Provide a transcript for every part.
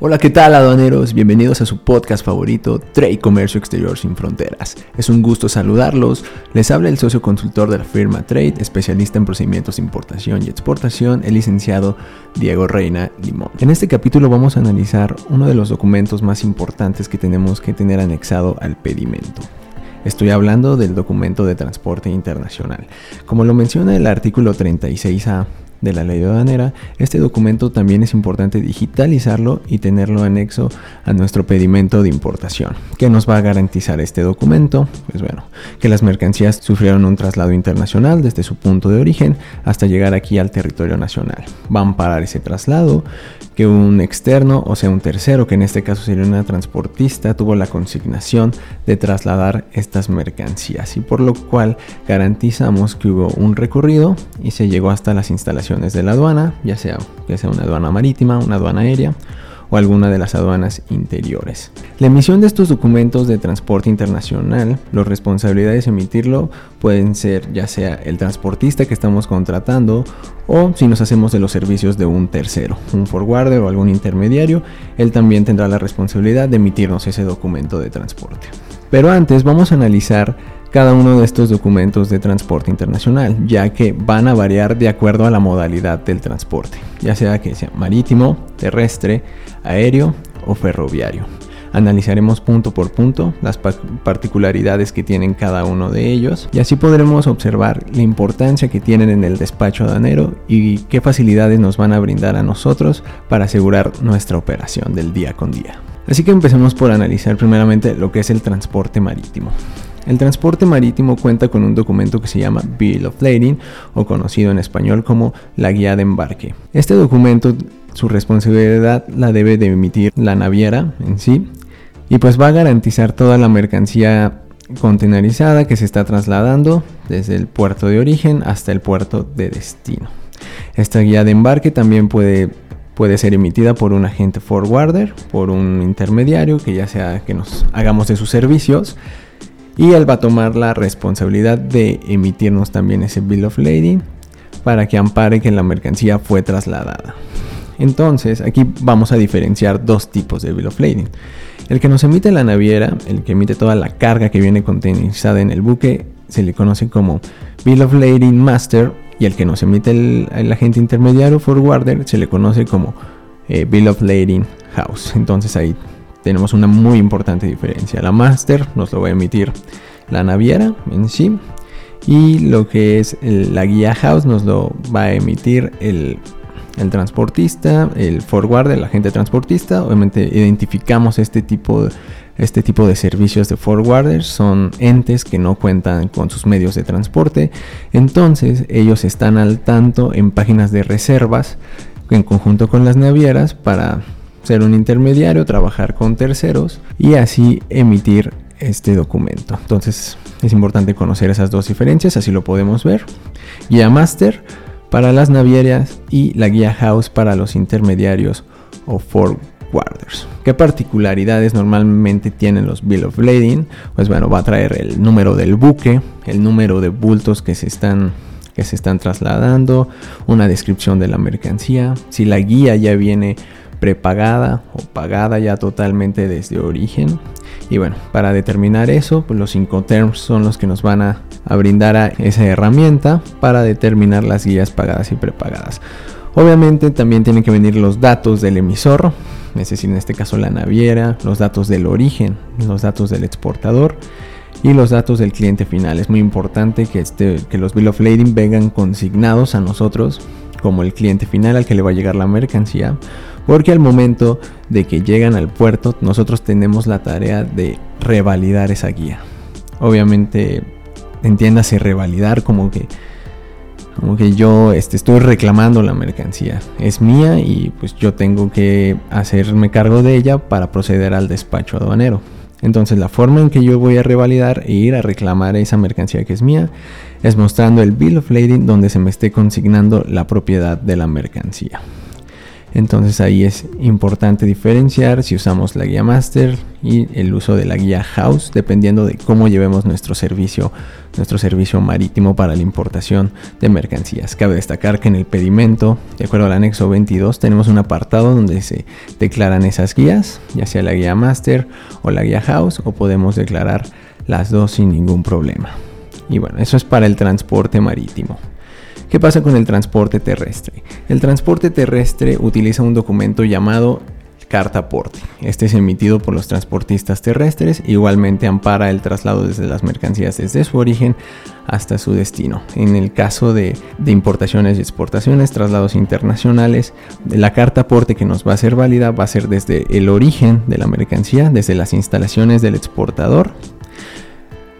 Hola, ¿qué tal aduaneros? Bienvenidos a su podcast favorito, Trade Comercio Exterior sin Fronteras. Es un gusto saludarlos. Les habla el socio consultor de la firma Trade, especialista en procedimientos de importación y exportación, el licenciado Diego Reina Limón. En este capítulo vamos a analizar uno de los documentos más importantes que tenemos que tener anexado al pedimento. Estoy hablando del documento de transporte internacional. Como lo menciona el artículo 36A de la ley aduanera, este documento también es importante digitalizarlo y tenerlo anexo a nuestro pedimento de importación. ¿Qué nos va a garantizar este documento? Pues bueno, que las mercancías sufrieron un traslado internacional desde su punto de origen hasta llegar aquí al territorio nacional. Van a parar ese traslado, que un externo, o sea un tercero, que en este caso sería una transportista, tuvo la consignación de trasladar estas mercancías y por lo cual garantizamos que hubo un recorrido y se llegó hasta las instalaciones de la aduana, ya sea que sea una aduana marítima, una aduana aérea o alguna de las aduanas interiores. La emisión de estos documentos de transporte internacional, las responsabilidades de emitirlo pueden ser ya sea el transportista que estamos contratando o si nos hacemos de los servicios de un tercero, un forwarder o algún intermediario, él también tendrá la responsabilidad de emitirnos ese documento de transporte. Pero antes vamos a analizar cada uno de estos documentos de transporte internacional, ya que van a variar de acuerdo a la modalidad del transporte, ya sea que sea marítimo, terrestre, aéreo o ferroviario. Analizaremos punto por punto las particularidades que tienen cada uno de ellos y así podremos observar la importancia que tienen en el despacho aduanero y qué facilidades nos van a brindar a nosotros para asegurar nuestra operación del día con día. Así que empecemos por analizar primeramente lo que es el transporte marítimo. El transporte marítimo cuenta con un documento que se llama Bill of Lading o conocido en español como la guía de embarque. Este documento, su responsabilidad la debe de emitir la naviera en sí y pues va a garantizar toda la mercancía contenerizada que se está trasladando desde el puerto de origen hasta el puerto de destino. Esta guía de embarque también puede puede ser emitida por un agente forwarder, por un intermediario que ya sea que nos hagamos de sus servicios y él va a tomar la responsabilidad de emitirnos también ese bill of lading para que ampare que la mercancía fue trasladada. Entonces, aquí vamos a diferenciar dos tipos de bill of lading. El que nos emite la naviera, el que emite toda la carga que viene contenida en el buque, se le conoce como bill of lading master y el que nos emite el, agente intermediario forwarder se le conoce como eh, bill of lading house. Entonces ahí tenemos una muy importante diferencia. La master nos lo va a emitir la naviera en sí y lo que es la guía house nos lo va a emitir el, transportista, el forwarder, el agente transportista. Obviamente identificamos este tipo de este tipo de servicios de forwarders son entes que no cuentan con sus medios de transporte, entonces ellos están al tanto en páginas de reservas en conjunto con las navieras para ser un intermediario, trabajar con terceros y así emitir este documento. Entonces es importante conocer esas dos diferencias, así lo podemos ver. Guía Master para las navieras y la guía House para los intermediarios o forwarders. ¿Qué particularidades normalmente tienen los Bill of Lading? Pues bueno, va a traer el número del buque, el número de bultos que se están que se están trasladando, una descripción de la mercancía, si la guía ya viene prepagada o pagada ya totalmente desde origen. Y bueno, para determinar eso, pues los cinco terms son los que nos van a, brindar a esa herramienta para determinar las guías pagadas y prepagadas. Obviamente también tienen que venir los datos del emisor, es decir, en este caso la naviera, los datos del origen, los datos del exportador y los datos del cliente final. Es muy importante que, este, que los bill of lading vengan consignados a nosotros como el cliente final al que le va a llegar la mercancía porque al momento de que llegan al puerto, nosotros tenemos la tarea de revalidar esa guía. Obviamente, entiéndase revalidar como que como que yo este, estoy reclamando la mercancía. Es mía y pues yo tengo que hacerme cargo de ella para proceder al despacho aduanero. Entonces la forma en que yo voy a revalidar e ir a reclamar esa mercancía que es mía es mostrando el bill of lading donde se me esté consignando la propiedad de la mercancía. Entonces ahí es importante diferenciar si usamos la guía master y el uso de la guía house dependiendo de cómo llevemos nuestro servicio, nuestro servicio marítimo para la importación de mercancías. Cabe destacar que en el pedimento, de acuerdo al anexo 22, tenemos un apartado donde se declaran esas guías, ya sea la guía master o la guía house o podemos declarar las dos sin ningún problema. Y bueno, eso es para el transporte marítimo. ¿Qué pasa con el transporte terrestre? El transporte terrestre utiliza un documento llamado carta aporte. Este es emitido por los transportistas terrestres, igualmente ampara el traslado desde las mercancías desde su origen hasta su destino. En el caso de, de, importaciones y exportaciones, traslados internacionales, la carta aporte que nos va a ser válida va a ser desde el origen de la mercancía, desde las instalaciones del exportador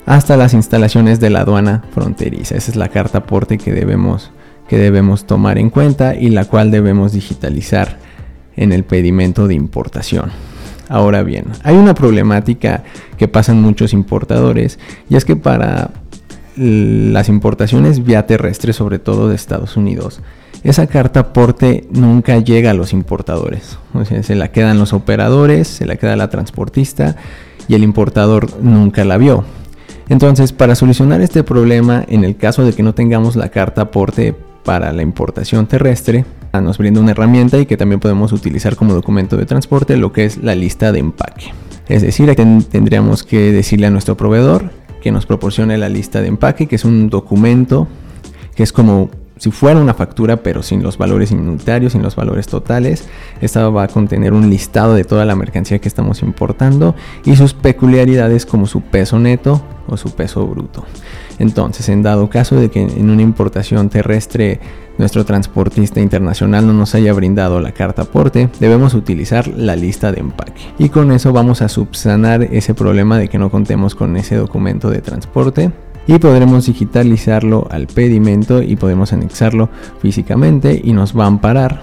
hasta las instalaciones de la aduana fronteriza. Esa es la carta aporte que debemos, que debemos tomar en cuenta y la cual debemos digitalizar en el pedimento de importación. Ahora bien, hay una problemática que pasan muchos importadores y es que para las importaciones vía terrestre, sobre todo de Estados Unidos, esa carta aporte nunca llega a los importadores. O sea, se la quedan los operadores, se la queda la transportista y el importador nunca la vio. Entonces, para solucionar este problema, en el caso de que no tengamos la carta aporte para la importación terrestre, nos brinda una herramienta y que también podemos utilizar como documento de transporte, lo que es la lista de empaque. Es decir, tendríamos que decirle a nuestro proveedor que nos proporcione la lista de empaque, que es un documento que es como si fuera una factura pero sin los valores unitarios, sin los valores totales. Esta va a contener un listado de toda la mercancía que estamos importando y sus peculiaridades como su peso neto o su peso bruto. Entonces, en dado caso de que en una importación terrestre nuestro transportista internacional no nos haya brindado la carta aporte, debemos utilizar la lista de empaque. Y con eso vamos a subsanar ese problema de que no contemos con ese documento de transporte y podremos digitalizarlo al pedimento y podemos anexarlo físicamente y nos va a amparar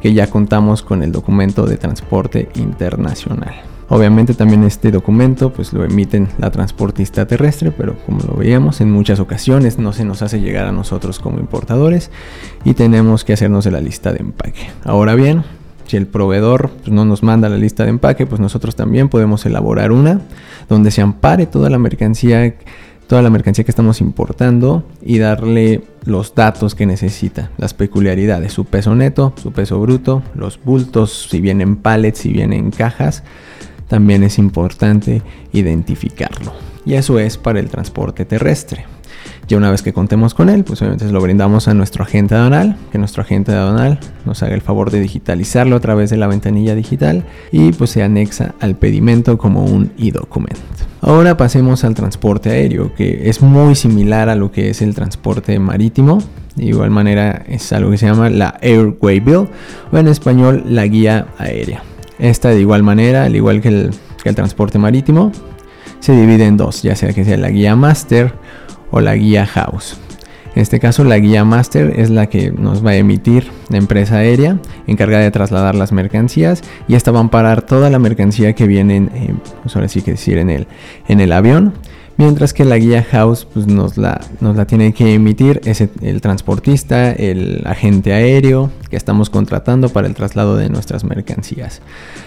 que ya contamos con el documento de transporte internacional. Obviamente también este documento pues lo emiten la transportista terrestre, pero como lo veíamos en muchas ocasiones no se nos hace llegar a nosotros como importadores y tenemos que hacernos de la lista de empaque. Ahora bien, si el proveedor pues, no nos manda la lista de empaque, pues nosotros también podemos elaborar una donde se ampare toda la mercancía toda la mercancía que estamos importando y darle los datos que necesita, las peculiaridades, su peso neto, su peso bruto, los bultos, si vienen pallets, si vienen cajas, también es importante identificarlo. Y eso es para el transporte terrestre. Ya una vez que contemos con él, pues obviamente lo brindamos a nuestro agente aduanal, que nuestro agente aduanal nos haga el favor de digitalizarlo a través de la ventanilla digital y pues se anexa al pedimento como un e-document. Ahora pasemos al transporte aéreo, que es muy similar a lo que es el transporte marítimo. De igual manera es algo que se llama la Airway Bill o en español la guía aérea. Esta de igual manera, al igual que el, transporte marítimo, se divide en dos, ya sea que sea la guía master o la guía house. En este caso la guía master es la que nos va a emitir la empresa aérea encargada de trasladar las mercancías y esta va a amparar toda la mercancía que viene, en, pues sí decir, en el, en el avión Mientras que la guía house pues, nos, la, nos la tiene que emitir ese, el transportista, el agente aéreo que estamos contratando para el traslado de nuestras mercancías.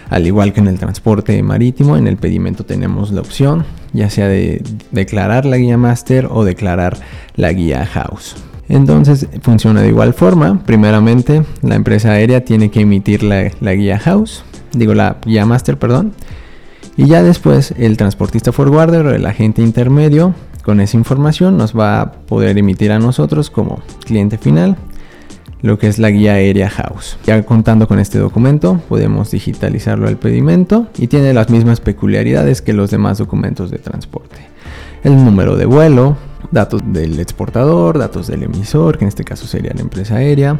Al igual que en el transporte marítimo, en el pedimento tenemos la opción ya sea de declarar la guía master o declarar la guía house. Entonces funciona de igual forma. Primeramente, la empresa aérea tiene que emitir la, la guía house, digo la guía master, perdón y ya después el transportista forwarder o el agente intermedio con esa información nos va a poder emitir a nosotros como cliente final lo que es la guía aérea house. Ya contando con este documento podemos digitalizarlo al pedimento y tiene las mismas peculiaridades que los demás documentos de transporte. El número de vuelo, datos del exportador, datos del emisor, que en este caso sería la empresa aérea,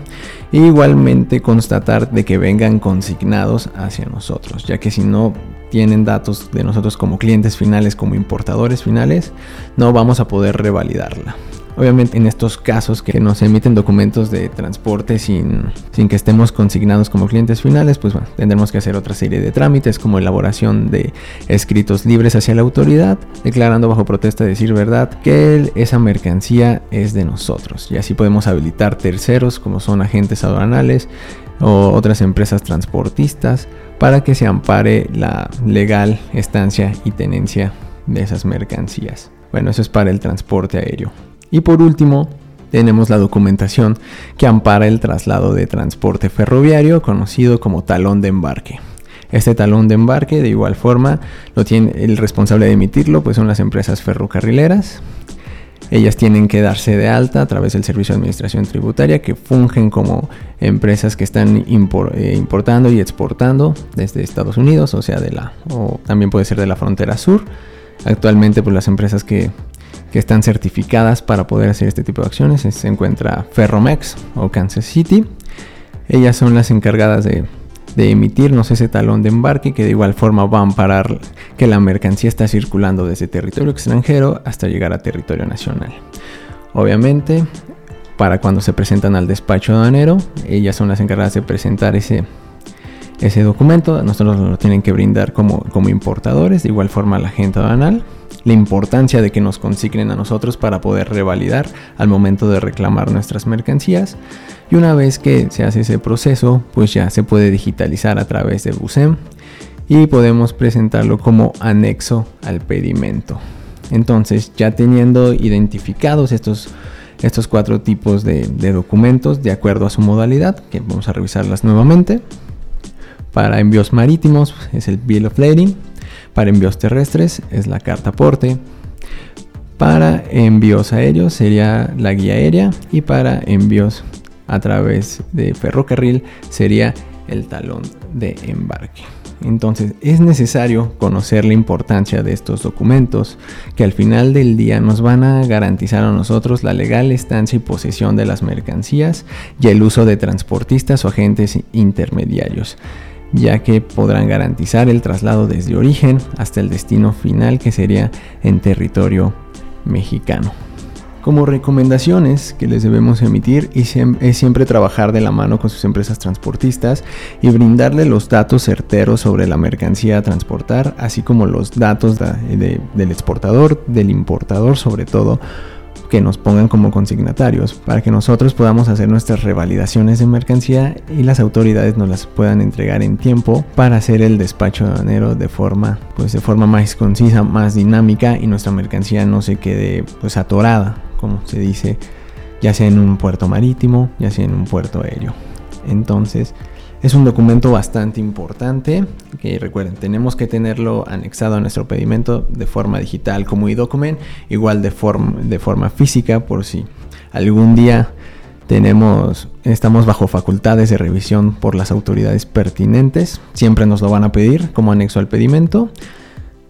e igualmente constatar de que vengan consignados hacia nosotros, ya que si no tienen datos de nosotros como clientes finales, como importadores finales, no vamos a poder revalidarla. Obviamente en estos casos que nos emiten documentos de transporte sin, sin que estemos consignados como clientes finales, pues bueno, tendremos que hacer otra serie de trámites como elaboración de escritos libres hacia la autoridad, declarando bajo protesta de decir verdad que esa mercancía es de nosotros. Y así podemos habilitar terceros como son agentes aduanales o otras empresas transportistas para que se ampare la legal estancia y tenencia de esas mercancías. Bueno, eso es para el transporte aéreo. Y por último, tenemos la documentación que ampara el traslado de transporte ferroviario conocido como talón de embarque. Este talón de embarque, de igual forma, lo tiene el responsable de emitirlo, pues son las empresas ferrocarrileras. Ellas tienen que darse de alta a través del Servicio de Administración Tributaria, que fungen como empresas que están eh, importando y exportando desde Estados Unidos, o sea, de la, o también puede ser de la frontera sur. Actualmente, pues las empresas que, están certificadas para poder hacer este tipo de acciones se encuentra Ferromex o Kansas City. Ellas son las encargadas de, de emitirnos ese talón de embarque que de igual forma va a amparar que la mercancía está circulando desde territorio extranjero hasta llegar a territorio nacional. Obviamente, para cuando se presentan al despacho aduanero, ellas son las encargadas de presentar ese, ese documento, nosotros lo tienen que brindar como, como importadores, de igual forma la gente aduanal, la importancia de que nos consignen a nosotros para poder revalidar al momento de reclamar nuestras mercancías y una vez que se hace ese proceso pues ya se puede digitalizar a través de BUSEM y podemos presentarlo como anexo al pedimento. Entonces ya teniendo identificados estos estos cuatro tipos de, documentos de acuerdo a su modalidad, que vamos a revisarlas nuevamente. Para envíos marítimos es el Bill of Lading. Para envíos terrestres es la carta aporte. Para envíos aéreos sería la guía aérea. Y para envíos a través de ferrocarril sería el talón de embarque. Entonces es necesario conocer la importancia de estos documentos que al final del día nos van a garantizar a nosotros la legal estancia y posesión de las mercancías y el uso de transportistas o agentes intermediarios ya que podrán garantizar el traslado desde origen hasta el destino final que sería en territorio mexicano. Como recomendaciones que les debemos emitir es siempre trabajar de la mano con sus empresas transportistas y brindarle los datos certeros sobre la mercancía a transportar, así como los datos del exportador, del importador sobre todo, que nos pongan como consignatarios para que nosotros podamos hacer nuestras revalidaciones de mercancía y las autoridades nos las puedan entregar en tiempo para hacer el despacho aduanero de forma pues de forma más concisa, más dinámica y nuestra mercancía no se quede pues atorada, como se dice, ya sea en un puerto marítimo, ya sea en un puerto aéreo. Entonces, es un documento bastante importante que recuerden, tenemos que tenerlo anexado a nuestro pedimento de forma digital como e-document, igual de, de forma física por si algún día tenemos, estamos bajo facultades de revisión por las autoridades pertinentes, siempre nos lo van a pedir como anexo al pedimento.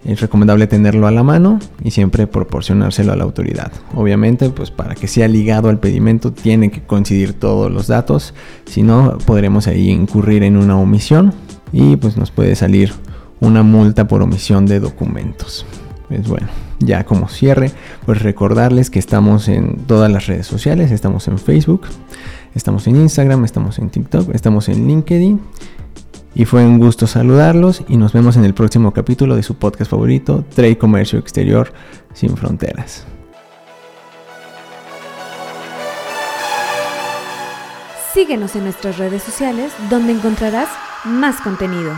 Es recomendable tenerlo a la mano y siempre proporcionárselo a la autoridad. Obviamente, pues para que sea ligado al pedimento tiene que coincidir todos los datos, si no podremos ahí incurrir en una omisión y pues nos puede salir una multa por omisión de documentos. Pues bueno, ya como cierre, pues recordarles que estamos en todas las redes sociales, estamos en Facebook, estamos en Instagram, estamos en TikTok, estamos en LinkedIn y fue un gusto saludarlos y nos vemos en el próximo capítulo de su podcast favorito, Trade Comercio Exterior sin Fronteras. Síguenos en nuestras redes sociales donde encontrarás más contenido.